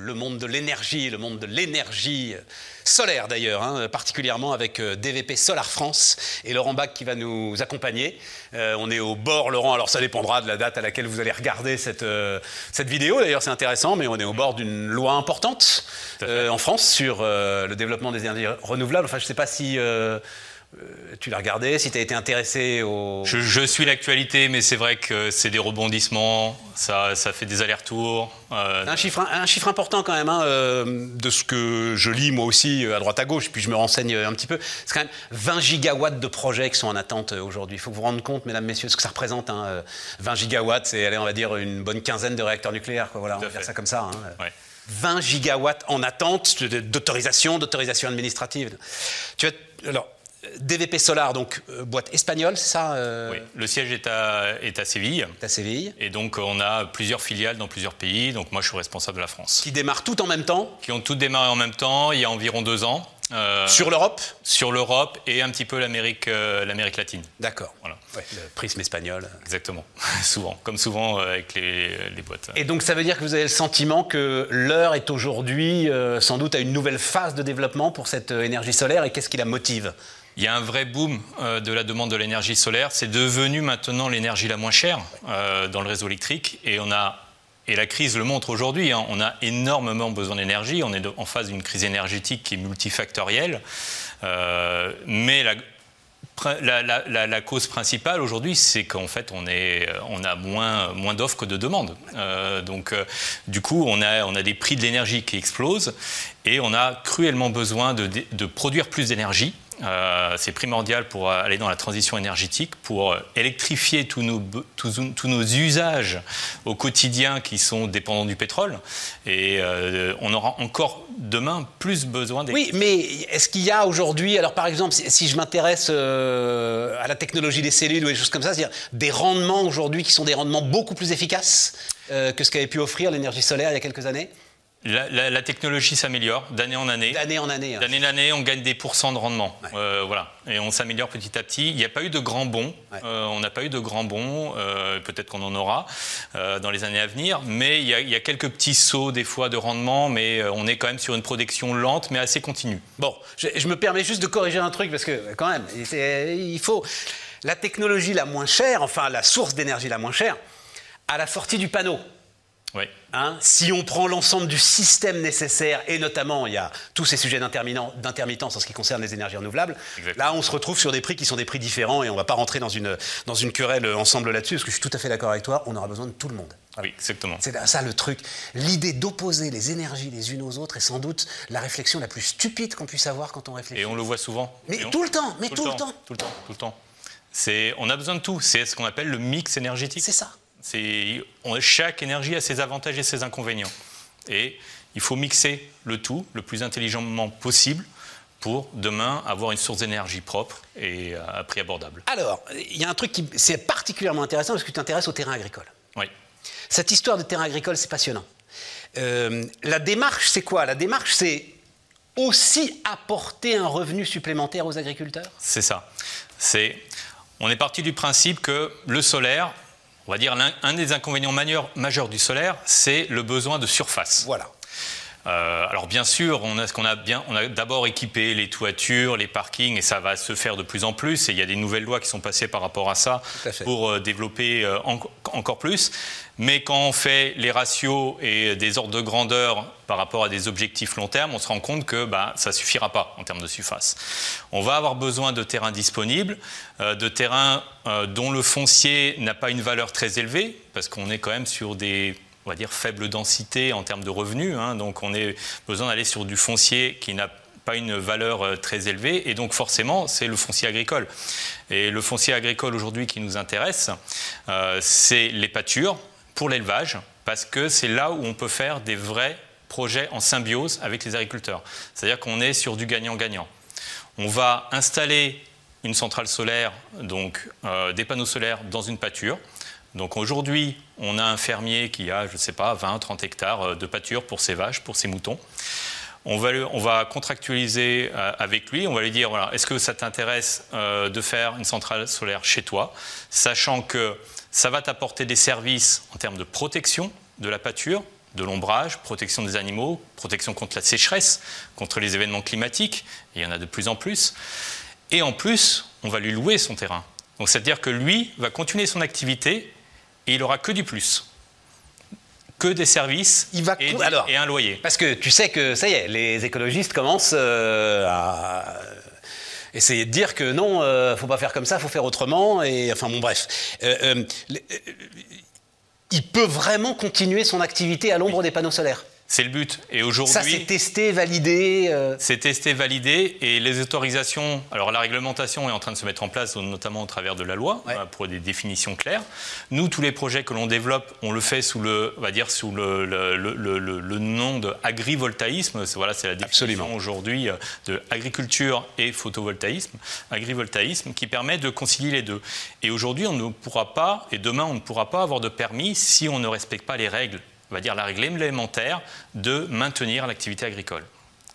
le monde de l'énergie, le monde de l'énergie solaire d'ailleurs, hein, particulièrement avec euh, DVP Solar France et Laurent Bach qui va nous accompagner. Euh, on est au bord, Laurent, alors ça dépendra de la date à laquelle vous allez regarder cette, euh, cette vidéo, d'ailleurs c'est intéressant, mais on est au bord d'une loi importante en France sur le développement des énergies renouvelables. Enfin, je ne sais pas si... Euh, tu l'as regardé, si tu as été intéressé au... Je, suis l'actualité, mais c'est vrai que c'est des rebondissements, ça, ça fait des allers-retours. Euh, un, chiffre, un chiffre important quand même, hein, euh, de ce que je lis moi aussi à droite à gauche, puis je me renseigne un petit peu. C'est quand même 20 gigawatts de projets qui sont en attente aujourd'hui. Il faut vous rendre compte, mesdames, messieurs, ce que ça représente. 20 hein, gigawatts, c'est, on va dire, une bonne quinzaine de réacteurs nucléaires. Voilà, on va faire ça comme ça. 20 hein. gigawatts en attente d'autorisation, d'autorisation administrative. Tu as, alors, DVP Solar, donc euh, boîte espagnole, c'est ça euh Oui, le siège est à, est à Séville. à Séville. Et donc on a plusieurs filiales dans plusieurs pays. Donc moi je suis responsable de la France. Qui démarrent tout en même temps Qui ont toutes démarré en même temps, il y a environ deux ans. Euh, sur l'Europe Sur l'Europe et un petit peu l'Amérique latine. D'accord. Voilà. le prisme espagnol. Exactement, souvent, comme souvent avec les, les, boîtes. Et donc ça veut dire que vous avez le sentiment que l'heure est aujourd'hui sans doute à une nouvelle phase de développement pour cette énergie solaire et qu'est-ce qui la motive? Il y a un vrai boom euh, de la demande de l'énergie solaire. C'est devenu maintenant l'énergie la moins chère euh, dans le réseau électrique. Et, la crise le montre aujourd'hui. Hein. on a énormément besoin d'énergie. On est en phase d'une crise énergétique qui est multifactorielle. Euh, mais la, cause principale aujourd'hui, c'est qu'en fait, on, a moins, moins d'offres que de demandes. donc, du coup, on a, des prix de l'énergie qui explosent et on a cruellement besoin de produire plus d'énergie euh, c'est primordial pour aller dans la transition énergétique, pour électrifier tous nos, tous, nos usages au quotidien qui sont dépendants du pétrole. Et euh, on aura encore demain plus besoin des... Oui, mais est-ce qu'il y a aujourd'hui, alors par exemple, si, je m'intéresse euh, à la technologie des cellules ou des choses comme ça, c'est-à-dire des rendements aujourd'hui qui sont des rendements beaucoup plus efficaces que ce qu'avait pu offrir l'énergie solaire il y a quelques années? La, technologie s'améliore d'année en année. D'année en année. Hein. D'année en année, on gagne des pourcents de rendement. Euh, voilà. Et on s'améliore petit à petit. Il n'y a pas eu de grands bons. Euh, on n'a pas eu de grands bons. Euh, peut-être qu'on en aura dans les années à venir. Mais il y, a, quelques petits sauts des fois de rendement. Mais on est quand même sur une production lente, mais assez continue. Bon, je, je me permets juste de corriger un truc parce que quand même, il faut la technologie la moins chère, enfin la source d'énergie la moins chère, à la sortie du panneau. Oui. Hein, si on prend l'ensemble du système nécessaire, et notamment il y a tous ces sujets d'intermittence en ce qui concerne les énergies renouvelables, là on se retrouve sur des prix qui sont des prix différents et on ne va pas rentrer dans une, dans une querelle ensemble là-dessus, parce que je suis tout à fait d'accord avec toi, on aura besoin de tout le monde. Oui, exactement. C'est ça le truc. L'idée d'opposer les énergies les unes aux autres est sans doute la réflexion la plus stupide qu'on puisse avoir quand on réfléchit. Et on le voit souvent. Mais tout le temps, mais tout, le temps. Tout le temps, tout le temps. On a besoin de tout. C'est ce qu'on appelle le mix énergétique. C'est ça chaque énergie a ses avantages et ses inconvénients. Et il faut mixer le tout le plus intelligemment possible pour demain avoir une source d'énergie propre et à prix abordable. Alors, il y a un truc qui c'est particulièrement intéressant parce que tu t'intéresses au terrain agricole. Oui. Cette histoire de terrain agricole, c'est passionnant. Euh, la démarche, c'est quoi? La démarche, c'est aussi apporter un revenu supplémentaire aux agriculteurs? C'est ça. C'est, on est parti du principe que le solaire, on va dire un des inconvénients majeurs, du solaire, c'est le besoin de surface. Voilà. Euh, alors bien sûr, on a, qu'on a, bien, on a d'abord équipé les toitures, les parkings, et ça va se faire de plus en plus. Et il y a des nouvelles lois qui sont passées par rapport à ça pour euh, développer euh, encore plus. Mais quand on fait les ratios et des ordres de grandeur par rapport à des objectifs long terme, on se rend compte que bah, ça suffira pas en termes de surface. On va avoir besoin de terrains disponibles, de terrains dont le foncier n'a pas une valeur très élevée, parce qu'on est quand même sur des on va dire, faible densité en termes de revenus. Hein. donc on a besoin d'aller sur du foncier qui n'a pas une valeur euh, très élevée et donc forcément c'est le foncier agricole. Et le foncier agricole aujourd'hui qui nous intéresse, euh, c'est les pâtures pour l'élevage parce que c'est là où on peut faire des vrais projets en symbiose avec les agriculteurs. C'est-à-dire qu'on est sur du gagnant-gagnant. On va installer une centrale solaire, donc euh, des panneaux solaires dans une pâture. Donc aujourd'hui, on a un fermier qui a, je ne sais pas, 20, 30 hectares euh, de pâture pour ses vaches, pour ses moutons. On va, on va contractualiser euh, avec lui, on va lui dire, voilà, est-ce que ça t'intéresse euh, de faire une centrale solaire chez toi, sachant que ça va t'apporter des services en termes de protection de la pâture, de l'ombrage, protection des animaux, protection contre la sécheresse, contre les événements climatiques, il y en a de plus en plus. Et en plus, on va lui louer son terrain. Donc c'est-à-dire que lui va continuer son activité et il aura que du plus. Que des services il va et, Alors, et, un loyer. Parce que tu sais que ça y est, les écologistes commencent euh, à essayer de dire que non, euh, faut pas faire comme ça, faut faire autrement. Et enfin bon, bref. Euh, euh, il peut vraiment continuer son activité à l'ombre des panneaux solaires. C'est le but. Et aujourd'hui. Ça, c'est testé, validé. Euh... C'est testé, validé. Et les autorisations. Alors, la réglementation est en train de se mettre en place, notamment au travers de la loi, ouais. pour des définitions claires. Nous, tous les projets que l'on développe, on le fait sous le, on va dire, sous le, le, le, le nom de agrivoltaïsme. Voilà, c'est la définition aujourd'hui de agriculture et photovoltaïsme. Agrivoltaïsme qui permet de concilier les deux. Et aujourd'hui, on ne pourra pas, et demain, on ne pourra pas avoir de permis si on ne respecte pas les règles on va dire la règle élémentaire de maintenir l'activité agricole.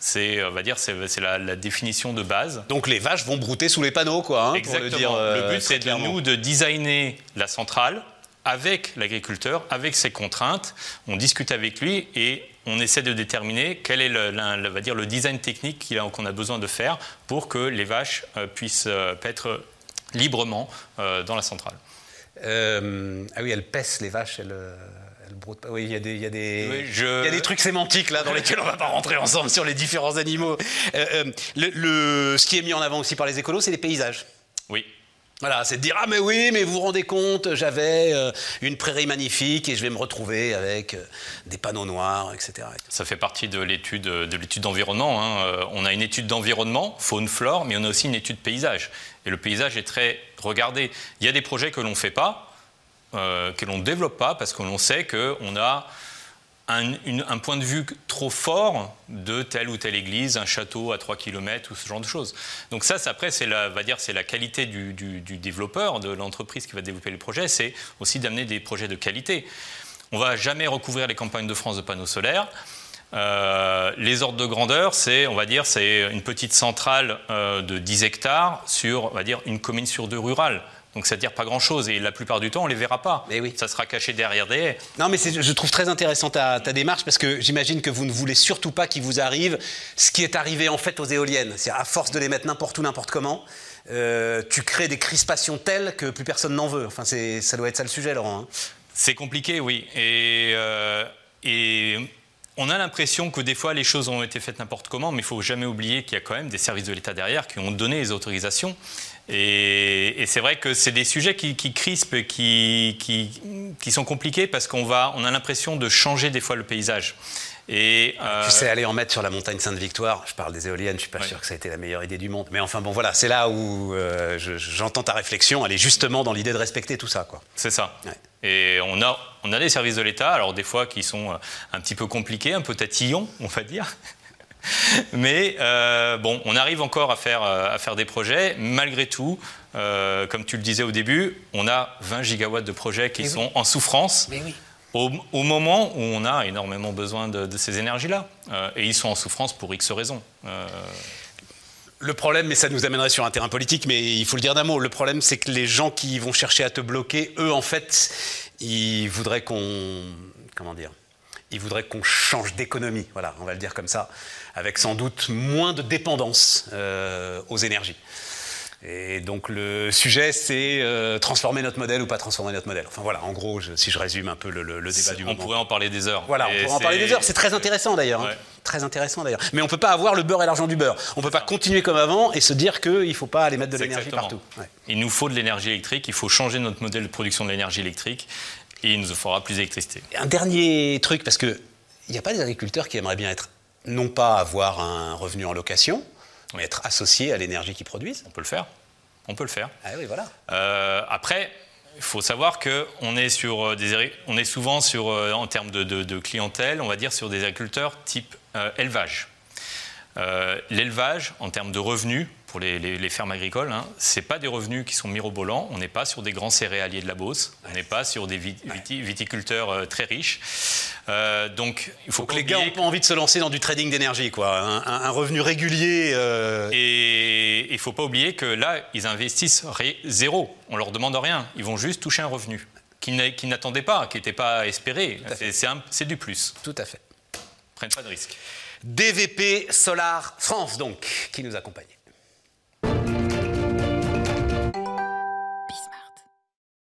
C'est, on va dire, c'est, la, la, définition de base. Donc les vaches vont brouter sous les panneaux, quoi. Hein, Exactement. Pour le, dire, euh, le but, c'est de nous de designer la centrale avec l'agriculteur, avec ses contraintes. On discute avec lui et on essaie de déterminer quel est le, le va dire, le design technique qu'on a besoin de faire pour que les vaches euh, puissent euh, être librement euh, dans la centrale. Euh, ah oui, elles pèsent les vaches, elles. Oui, il y a des, il y a des, oui, je... il y a des trucs sémantiques là dans lesquels on va pas rentrer ensemble sur les différents animaux. Euh, euh, le, le, ce qui est mis en avant aussi par les écolos, c'est les paysages. Oui. Voilà, c'est de dire ah mais oui, mais vous vous rendez compte, j'avais euh, une prairie magnifique et je vais me retrouver avec euh, des panneaux noirs, etc. Ça fait partie de l'étude de l'étude d'environnement. Hein. On a une étude d'environnement, faune, flore, mais on a aussi une étude paysage. Et le paysage est très regardé. Il y a des projets que l'on ne fait pas, euh, que l'on ne développe pas parce que l'on sait qu'on a un, point de vue trop fort de telle ou telle église, un château à 3 km ou ce genre de choses. Donc ça, après, c'est la, va dire, c'est la qualité du, développeur, de l'entreprise qui va développer le projet, c'est aussi d'amener des projets de qualité. On va jamais recouvrir les campagnes de France de panneaux solaires. Euh, les ordres de grandeur, c'est, on va dire, c'est une petite centrale euh, de 10 hectares sur, on va dire, une commune sur deux rurale. Donc ça veut dire pas grand-chose et la plupart du temps on les verra pas. Mais oui. Ça sera caché derrière des haies. Non mais je trouve très intéressant ta, ta démarche parce que j'imagine que vous ne voulez surtout pas qu'il vous arrive ce qui est arrivé en fait aux éoliennes. C'est à force de les mettre n'importe où, n'importe comment, euh, tu crées des crispations telles que plus personne n'en veut. Enfin ça doit être ça le sujet Laurent. Hein. C'est compliqué oui. Et, euh, et on a l'impression que des fois les choses ont été faites n'importe comment, mais il faut jamais oublier qu'il y a quand même des services de l'État derrière qui ont donné les autorisations. Et, et c'est vrai que c'est des sujets qui, qui crispent, qui, qui, qui, sont compliqués parce qu'on va, on a l'impression de changer des fois le paysage. Et euh... Tu sais, aller en mettre sur la montagne Sainte-Victoire, je parle des éoliennes, je suis pas ouais. sûr que ça a été la meilleure idée du monde. Mais enfin bon, voilà, c'est là où euh, j'entends ta réflexion, elle est justement dans l'idée de respecter tout ça. C'est ça. Ouais. Et on a, on a des services de l'État, alors des fois qui sont euh, un petit peu compliqués, un peu tatillons, on va dire. Mais euh, bon, on arrive encore à faire, euh, à faire des projets. Malgré tout, euh, comme tu le disais au début, on a 20 gigawatts de projets qui Mais sont oui. en souffrance. Mais oui. Au, au, moment où on a énormément besoin de, de ces énergies-là. Euh, et ils sont en souffrance pour X raisons. Euh, le problème, mais ça nous amènerait sur un terrain politique, mais il faut le dire d'un mot, le problème c'est que les gens qui vont chercher à te bloquer, eux en fait, ils voudraient qu'on... Comment qu'on change d'économie, voilà, on va le dire comme ça, avec sans doute moins de dépendance euh, aux énergies. Et donc le sujet, c'est euh, transformer notre modèle ou pas transformer notre modèle. Enfin voilà, en gros, je, si je résume un peu le, le, le débat du on moment. On pourrait en parler des heures. Voilà, on pourrait en parler des heures. C'est très intéressant d'ailleurs. Ouais. Hein. Très intéressant d'ailleurs. Mais on ne peut pas avoir le beurre et l'argent du beurre. On ne peut pas continuer comme avant et se dire qu'il ne faut pas aller mettre de l'énergie partout. Ouais. Il nous faut de l'énergie électrique, il faut changer notre modèle de production de l'énergie électrique et il nous faudra plus d'électricité. Un dernier truc, parce qu'il n'y a pas des agriculteurs qui aimeraient bien être, non pas avoir un revenu en location, être associés à l'énergie qu'ils produisent. On peut le faire. On peut le faire. Ah oui, voilà. Euh, après, il faut savoir qu'on est, sur des, on est souvent sur, en termes de, de, de, clientèle, on va dire sur des agriculteurs type euh, élevage. Euh, L'élevage, en termes de revenus pour les, les, les fermes agricoles, hein, ce pas des revenus qui sont mirobolants. On n'est pas sur des grands céréaliers de la Beauce. On n'est pas sur des viti, viticulteurs euh, très riches. Euh, donc, il faut donc les gars n'ont pas envie de se lancer dans du trading d'énergie, quoi. Un, revenu régulier. Euh... Et il ne faut pas oublier que là, ils investissent zéro. On leur demande rien. Ils vont juste toucher un revenu. qu'ils n'attendaient pas, qui n'étaient pas espérés. C'est du plus. Tout à fait. Prennent pas de risques. DVP Solar France, donc, qui nous accompagne.